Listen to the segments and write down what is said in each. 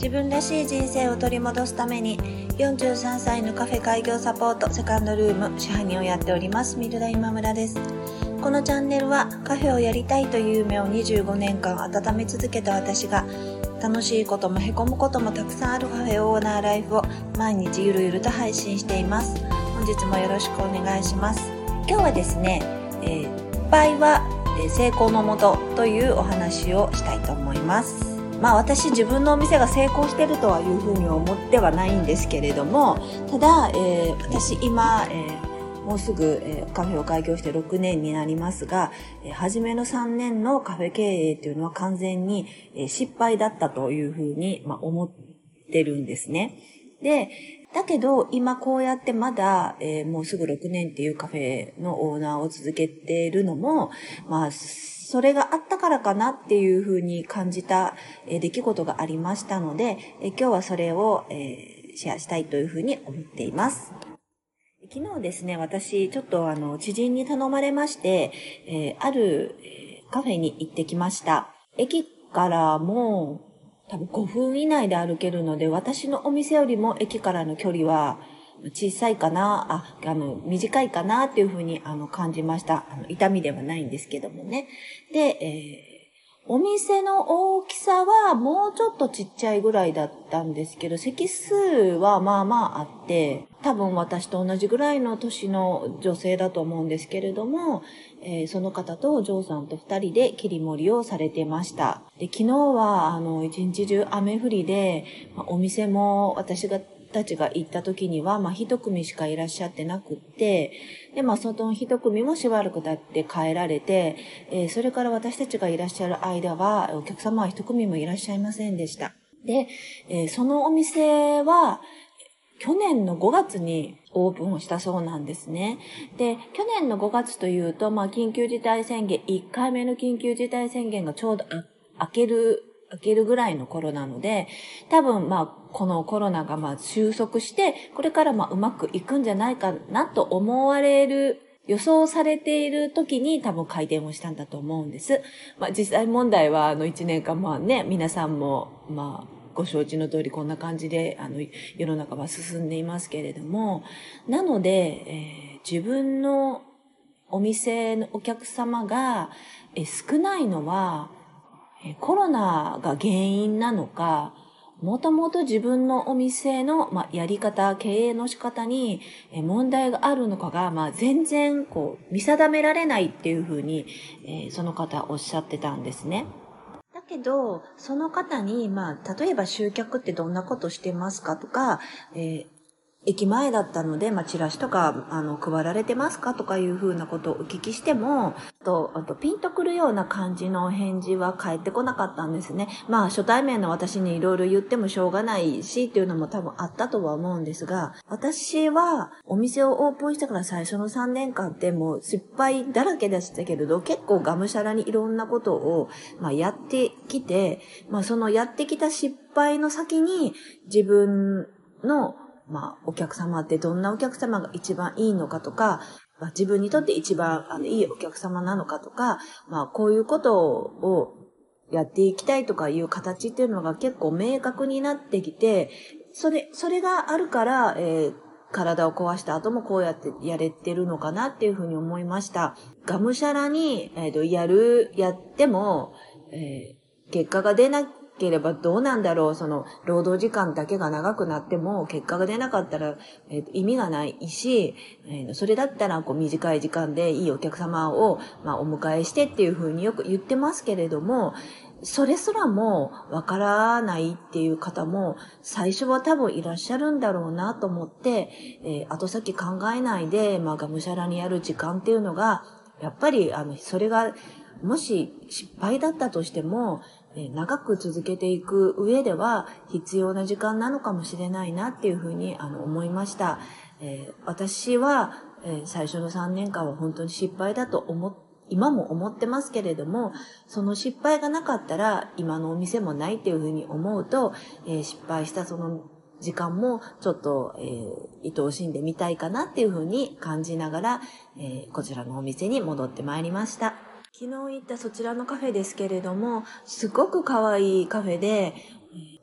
自分らしい人生を取り戻すために43歳のカフェ開業サポートセカンドルーム支配人をやっておりますミルダ今村です。このチャンネルはカフェをやりたいという夢を25年間温め続けた私が楽しいこともへこむこともたくさんあるカフェオーナーライフを毎日ゆるゆると配信しています。本日もよろしくお願いします。今日はですね、えー、失敗は成功のもとというお話をしたいと思います。まあ私自分のお店が成功してるとはいうふうに思ってはないんですけれども、ただ、えー、私今、えーもうすぐ、えー、カフェを開業して6年になりますが、えー、初めの3年のカフェ経営というのは完全に、えー、失敗だったというふうに、まあ、思ってるんですね。で、だけど、今こうやってまだ、えー、もうすぐ6年っていうカフェのオーナーを続けているのも、まあ、それがあったからかなっていうふうに感じた、え出来事がありましたので、え今日はそれを、えシェアしたいというふうに思っています。昨日ですね、私、ちょっとあの、知人に頼まれまして、えある、カフェに行ってきました。駅からも、多分5分以内で歩けるので、私のお店よりも駅からの距離は、小さいかな、あ、あの、短いかなっていうふうに、あの、感じました。あの、痛みではないんですけどもね。で、えーお店の大きさはもうちょっとちっちゃいぐらいだったんですけど、席数はまあまああって、多分私と同じぐらいの年の女性だと思うんですけれども、えー、その方とジョーさんと二人で切り盛りをされてました。で昨日はあの一日中雨降りで、まあ、お店も私がたちが行った時には、まあ、一組しかいらっしゃってなくって、で、まあ、その一組もしばらく経って帰られて、えー、それから私たちがいらっしゃる間は、お客様は一組もいらっしゃいませんでした。で、えー、そのお店は、去年の5月にオープンをしたそうなんですね。で、去年の5月というと、まあ、緊急事態宣言、1回目の緊急事態宣言がちょうど明ける開けるぐらいの頃なので、多分まあ、このコロナがまあ収束して、これからまあうまくいくんじゃないかなと思われる予想されている時に多分開店をしたんだと思うんです。まあ実際問題はあの1年間まあね、皆さんもまあご承知の通りこんな感じであの世の中は進んでいますけれども、なので、えー、自分のお店のお客様が、え少ないのは、コロナが原因なのか、もともと自分のお店の、まあ、やり方、経営の仕方に問題があるのかが、まあ、全然こう見定められないっていうふうに、えー、その方おっしゃってたんですね。だけど、その方に、まあ、例えば集客ってどんなことしてますかとか、えー駅前だったので、まあ、チラシとか、あの、配られてますかとかいうふうなことをお聞きしても、と、あと、ピンとくるような感じの返事は返ってこなかったんですね。まあ、初対面の私にいろいろ言ってもしょうがないし、っていうのも多分あったとは思うんですが、私は、お店をオープンしてから最初の3年間ってもう失敗だらけでしたけれど、結構がむしゃらにいろんなことを、まあ、やってきて、まあ、そのやってきた失敗の先に、自分のまあ、お客様ってどんなお客様が一番いいのかとか、まあ、自分にとって一番あのいいお客様なのかとか、まあ、こういうことをやっていきたいとかいう形っていうのが結構明確になってきて、それ、それがあるから、えー、体を壊した後もこうやってやれてるのかなっていうふうに思いました。がむしゃらに、えっ、ー、と、やる、やっても、えー、結果が出なければどうなんだろう、その、労働時間だけが長くなっても、結果が出なかったら、えー、意味がないし、えー、それだったら、こう、短い時間でいいお客様を、まあ、お迎えしてっていうふうによく言ってますけれども、それすらもわからないっていう方も最初は多分いらっしゃるんだろうなと思って、えー、後先考えないで、まあ、がむしゃらにやる時間っていうのが、やっぱり、あの、それが、もし失敗だったとしても、え長く続けていく上では必要な時間なのかもしれないなっていうふうにあの思いました。えー、私は、えー、最初の3年間は本当に失敗だと思っ今も思ってますけれども、その失敗がなかったら今のお店もないっていうふうに思うと、えー、失敗したその時間もちょっと、えー、愛おしんでみたいかなっていうふうに感じながら、えー、こちらのお店に戻ってまいりました。昨日行ったそちらのカフェですけれども、すごく可愛いカフェで、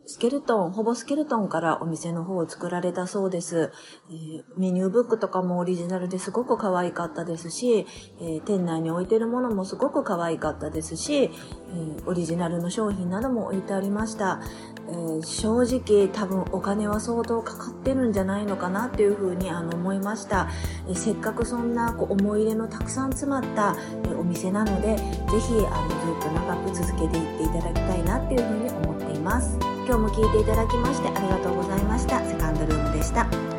スケルトン、ほぼスケルトンからお店の方を作られたそうです。えー、メニューブックとかもオリジナルですごく可愛かったですし、えー、店内に置いてるものもすごく可愛かったですし、えー、オリジナルの商品なども置いてありました。えー、正直多分お金は相当かかってるんじゃないのかなっていうふうにあの思いました、え、せっかくそんなこう思い入れのたくさん詰まった、え、お店なのでぜひあのずっと長く続けていっていただきたいなっていうふうに思っています。今日も聴いていただきましてありがとうございました。セカンドルームでした。